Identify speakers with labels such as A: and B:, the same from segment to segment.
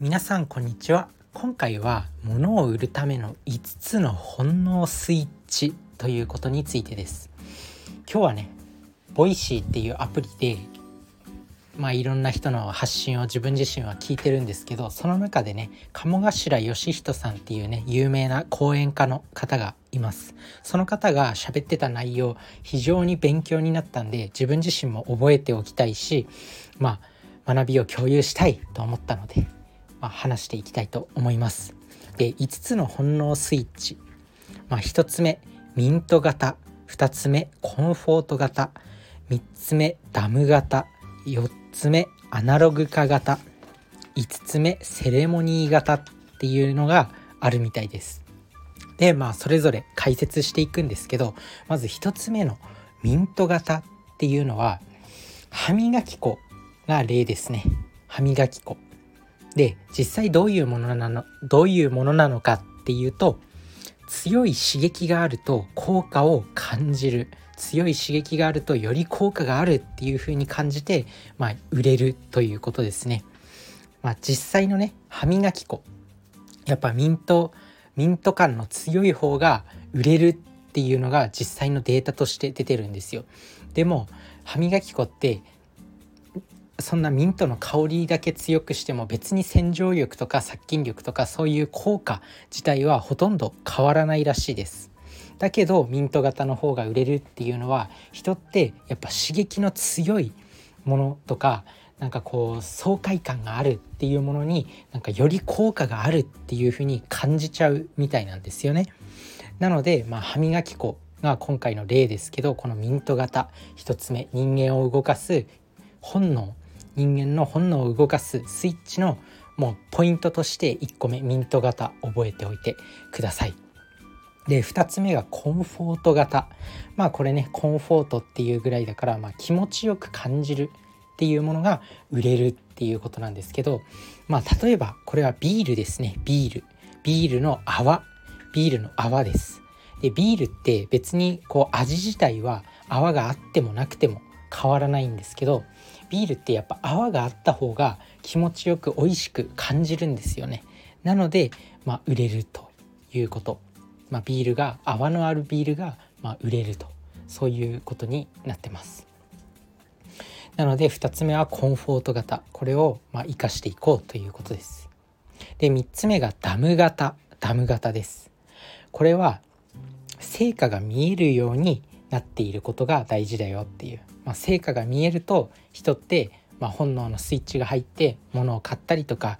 A: 皆さんこんにちは。今回は物を売るための5つの本能スイッチということについてです。今日はねボイシーっていうアプリでまあいろんな人の発信を自分自身は聞いてるんですけどその中でね鴨頭義人さんっていうね有名な講演家の方がいます。その方が喋ってた内容非常に勉強になったんで自分自身も覚えておきたいしまあ学びを共有したいと思ったのでまあ、話していきたいと思います。で5つの本能スイッチ、まあ、1つ目ミント型。2つ目コンフォート型。3つ目ダム型。4つ目アナログ化型。5つ目セレモニー型。っていうのがあるみたいです。でまあそれぞれ解説していくんですけどまず1つ目のミント型。っていうのは歯磨き粉が例ですね。歯磨き粉。で実際どういうものなのどういうものなのかっていうと強い刺激があると効果を感じる強い刺激があるとより効果があるっていう風に感じて、まあ、売れるということですね。まあ、実際のね歯磨き粉やっぱミントミント感の強い方が売れるっていうのが実際のデータとして出てるんですよ。でも歯磨き粉ってそんなミントの香りだけ強くしても別に洗浄力とか殺菌力とかそういう効果自体はほとんど変わらないらしいです。だけどミント型の方が売れるっていうのは人ってやっぱ刺激の強いものとかなんかこう爽快感があるっていうものになんかより効果があるっていう風に感じちゃうみたいなんですよね。なので、まあ、歯磨き粉が今回の例ですけどこのミント型1つ目人間を動かす本能人間の本能を動かすスイッチのもうポイントとして1個目ミント型覚えておいてください。で2つ目がコンフォート型。まあこれねコンフォートっていうぐらいだから、まあ、気持ちよく感じるっていうものが売れるっていうことなんですけどまあ例えばこれはビールですね。ビール。ビールの泡。ビールの泡です。でビールって別にこう味自体は泡があってもなくても変わらないんですけどビールってやっぱ泡があった方が気持ちよく美味しく感じるんですよね。なので、まあ、売れるということ、まあ、ビールが泡のあるビールが、まあ、売れると。そういうことになってます。なので2つ目はコンフォート型。これをまあ生かしていこうということです。で3つ目がダム型。ダム型です。これは成果が見えるようになっていることが大事だよっていうまあ、成果が見えると人って、まあ、本能のスイッチが入って物を買ったりとか、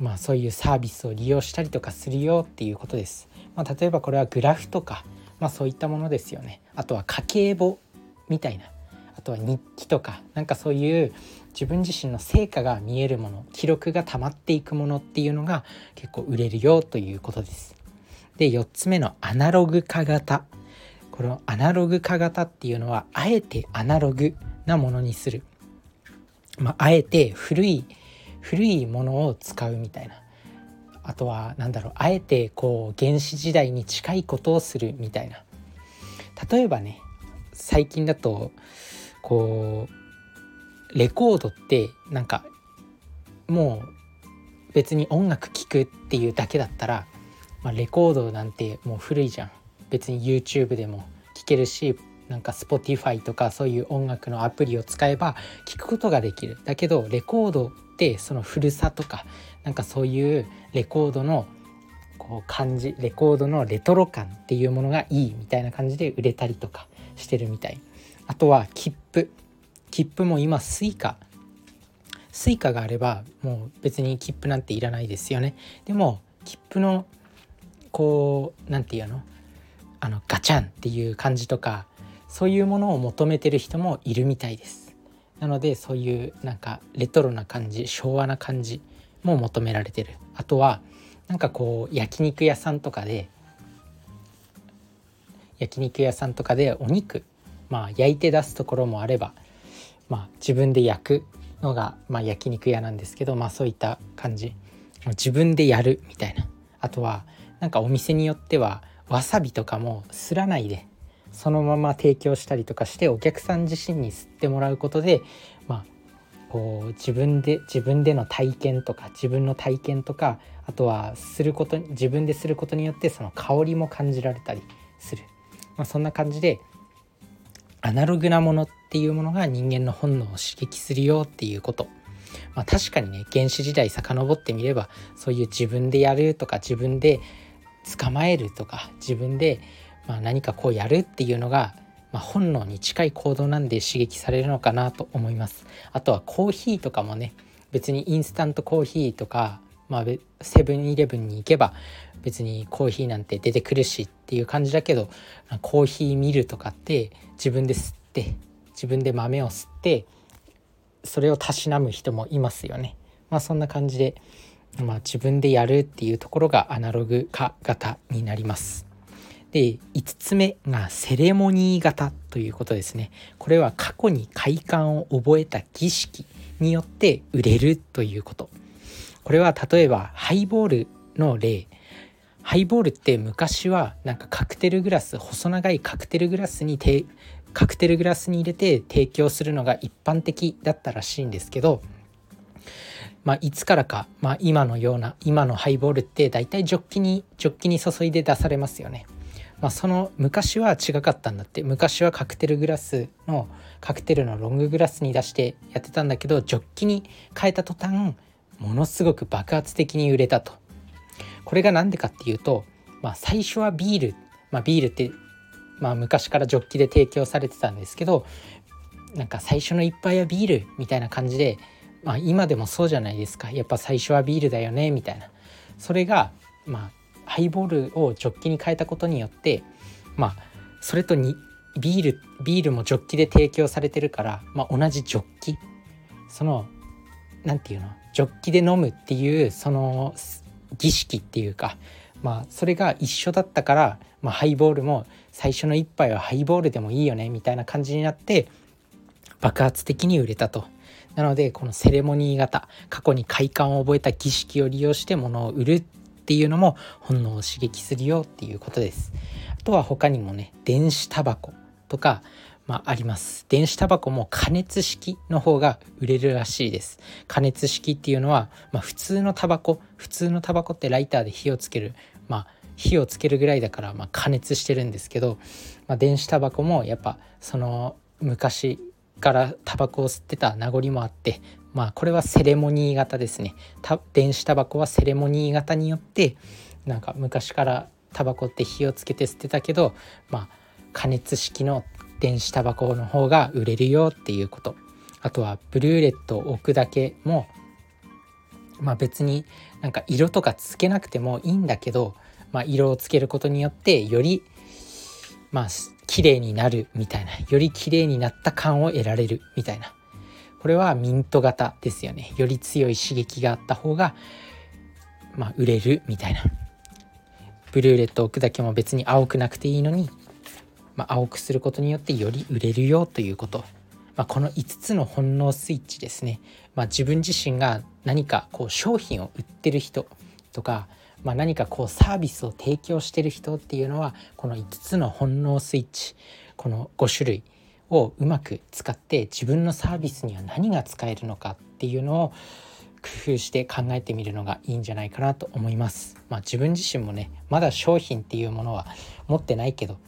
A: まあ、そういうサービスを利用したりとかするよっていうことです。まあ、例えばこれはグラフとか、まあ、そういったものですよね。あとは家計簿みたいなあとは日記とかなんかそういう自分自身の成果が見えるもの記録が溜まっていくものっていうのが結構売れるよということです。で4つ目のアナログ化型このアナログ化型っていうのはあえてアナログなものにする、まあ、あえて古い古いものを使うみたいな。あとは何だろうあえてこう原始時代に近いことをするみたいな。例えばね最近だとこうレコードってなんかもう別に音楽聴くっていうだけだったら、まあ、レコードなんてもう古いじゃん。別に YouTube でも聴けるしなんか Spotify とかそういう音楽のアプリを使えば聴くことができる。だけどレコードってその古さとかなんかそういうレコードのこう感じレコードのレトロ感っていうものがいいみたいな感じで売れたりとかしてるみたい。あとは切符。切符も今 Suica Suica があればもう別に切符なんていらないですよね。でも切符のこう何て言うの？あのガチャンっていう感じとかそういうものを求めてる人もいるみたいです。なのでそういうなんかレトロな感じ昭和な感じも求められてる。あとはなんかこう焼肉屋さんとかで焼肉屋さんとかでお肉まあ焼いて出すところもあればまあ自分で焼くのがまあ焼肉屋なんですけどまあそういった感じ。自分でやるみたいな。あとはなんかお店によってはわさびとかもすらないでそのまま提供したりとかしてお客さん自身に吸ってもらうことで、まあ、こう自分で自分での体験とか自分の体験とかあとはすること自分ですることによってその香りも感じられたりする、まあ、そんな感じでアナログなものっていうものが人間の本能を刺激するよっていうこと、まあ、確かにね原始時代遡ってみればそういう自分でやるとか自分で捕まえるとか自分でま何かこうやるっていうのがま、本能に近い行動なんで刺激されるのかなと思いますあとはコーヒーとかもね別にインスタントコーヒーとか、まあ、セブンイレブンに行けば別にコーヒーなんて出てくるしっていう感じだけどコーヒーミルとかって自分で吸って自分で豆を吸ってそれをたしなむ人もいますよね。まあそんな感じで、まあ、自分でやるっていうところがアナログ化型になります。で5つ目がセレモニー型ということですね。これは過去に快感を覚えた儀式によって売れるということ。これは例えばハイボールの例。ハイボールって昔はなんかカクテルグラス細長いカクテルグラスにカクテルグラスに入れて提供するのが一般的だったらしいんですけどまあ、いつからか、まあ、今のような今のハイボールって大体ジョッキにジョッキに注いで出されますよね。まあ、その昔は違かったんだって昔はカクテルグラスのカクテルのロンググラスに出してやってたんだけどジョッキに変えた途端ものすごく爆発的に売れたとこれが何でかっていうと、まあ、最初はビール、まあ、ビールって、まあ、昔からジョッキで提供されてたんですけどなんか最初の一杯はビールみたいな感じで、まあ、今でもそうじゃないですか。やっぱ最初はビールだよねみたいな。それがまあハイボールをジョッキに変えたことによってまあそれとにビールビールもジョッキで提供されてるから、まあ、同じジョッキ。その何て言うの？ジョッキで飲むっていうその儀式っていうかまあそれが一緒だったから、まあ、ハイボールも最初の一杯はハイボールでもいいよねみたいな感じになって爆発的に売れたと。なのでこのセレモニー型過去に快感を覚えた儀式を利用して物を売るっていうのも本能を刺激するよっていうことです。あとは他にもね電子タバコとか、まあ、あります電子タバコも加熱式の方が売れるらしいです加熱式っていうのは、まあ、普通のタバコ普通のタバコってライターで火をつけるまあ火をつけるぐらいだから、まあ、加熱してるんですけど、まあ、電子タバコもやっぱその昔からタバコを吸ってた名残もあってまあこれはセレモニー型ですね。電子タバコはセレモニー型によってなんか昔からタバコって火をつけて吸ってたけどまあ加熱式の電子タバコの方が売れるよっていうこと。あとはブルーレットを置くだけもまあ別になんか色とかつけなくてもいいんだけど、まあ、色をつけることによってよりまあ綺麗になるみたいなより綺麗になった感を得られるみたいな。これはミント型ですよね。より強い刺激があった方がまあ売れるみたいな。ブルーレット置くだけも別に青くなくていいのに、まあ、青くすることによってより売れるよということ、まあ、この5つの本能スイッチですね、まあ、自分自身が何かこう商品を売ってる人とかまあ、何かこうサービスを提供してる人っていうのはこの5つの本能スイッチこの5種類をうまく使って自分のサービスには何が使えるのかっていうのを工夫して考えてみるのがいいんじゃないかなと思います。まあ、自分自身もねまだ商品っていうものは持ってないけど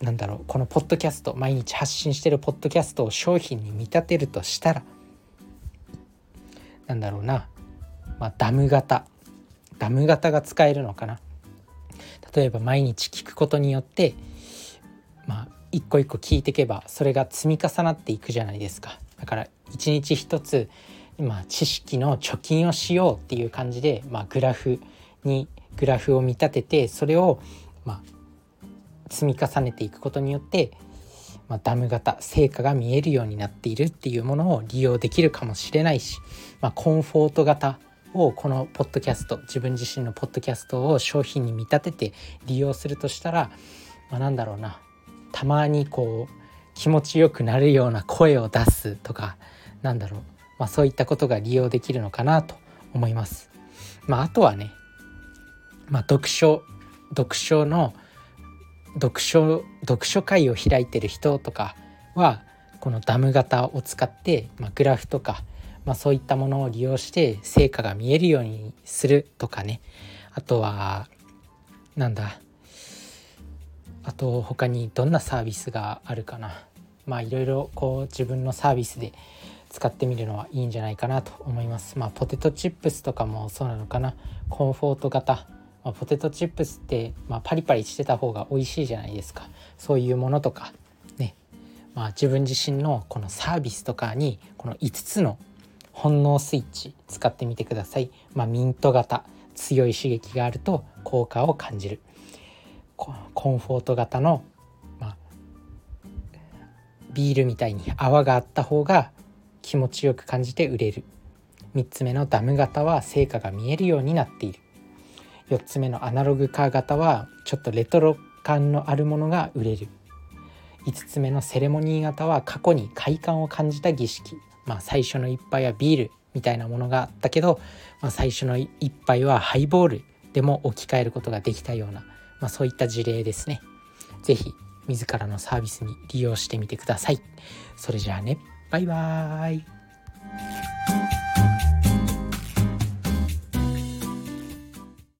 A: なんだろうこのポッドキャスト毎日発信してるポッドキャストを商品に見立てるとしたらなんだろうな、まあ、ダム型ダム型が使えるのかな？例えば毎日聞くことによってまあ一個一個聞いていけばそれが積み重なっていくじゃないですか。だから一日一つ今知識の貯金をしようっていう感じで、まあ、グラフにグラフを見立ててそれを、まあ、積み重ねていくことによって、まあ、ダム型成果が見えるようになっているっていうものを利用できるかもしれないし、まあ、コンフォート型をこのポッドキャスト自分自身のポッドキャストを商品に見立てて利用するとしたら、まあ、なんだろうなたまにこう気持ちよくなるような声を出すとかなんだろう、まあ、そういったことが利用できるのかなと思います。まあ、あとはね、まあ、読書読書の読書読書会を開いてる人とかはこのダム型を使って、まあ、グラフとか、まあ、そういったものを利用して成果が見えるようにするとかね。あとはなんだ。あと他にどんなサービスがあるかな。まあいろいろこう自分のサービスで使ってみるのはいいんじゃないかなと思います。まあポテトチップスとかもそうなのかな。コンフォート型、まあ、ポテトチップスって、まあ、パリパリしてた方が美味しいじゃないですか。そういうものとかね。まあ自分自身のこのサービスとかにこの5つの本能スイッチ使ってみてください、まあ、ミント型強い刺激があると効果を感じる。コンフォート型の、まあ、ビールみたいに泡があった方が気持ちよく感じて売れる。3つ目のダム型は成果が見えるようになっている。4つ目のアナログカー型はちょっとレトロ感のあるものが売れる。5つ目のセレモニー型は過去に快感を感じた儀式。まあ最初の一杯はビールみたいなものがあったけど、まあ、最初の一杯はハイボールでも置き換えることができたような、まあ、そういった事例ですね。是非自らのサービスに利用してみてください。それじゃあねバイバーイ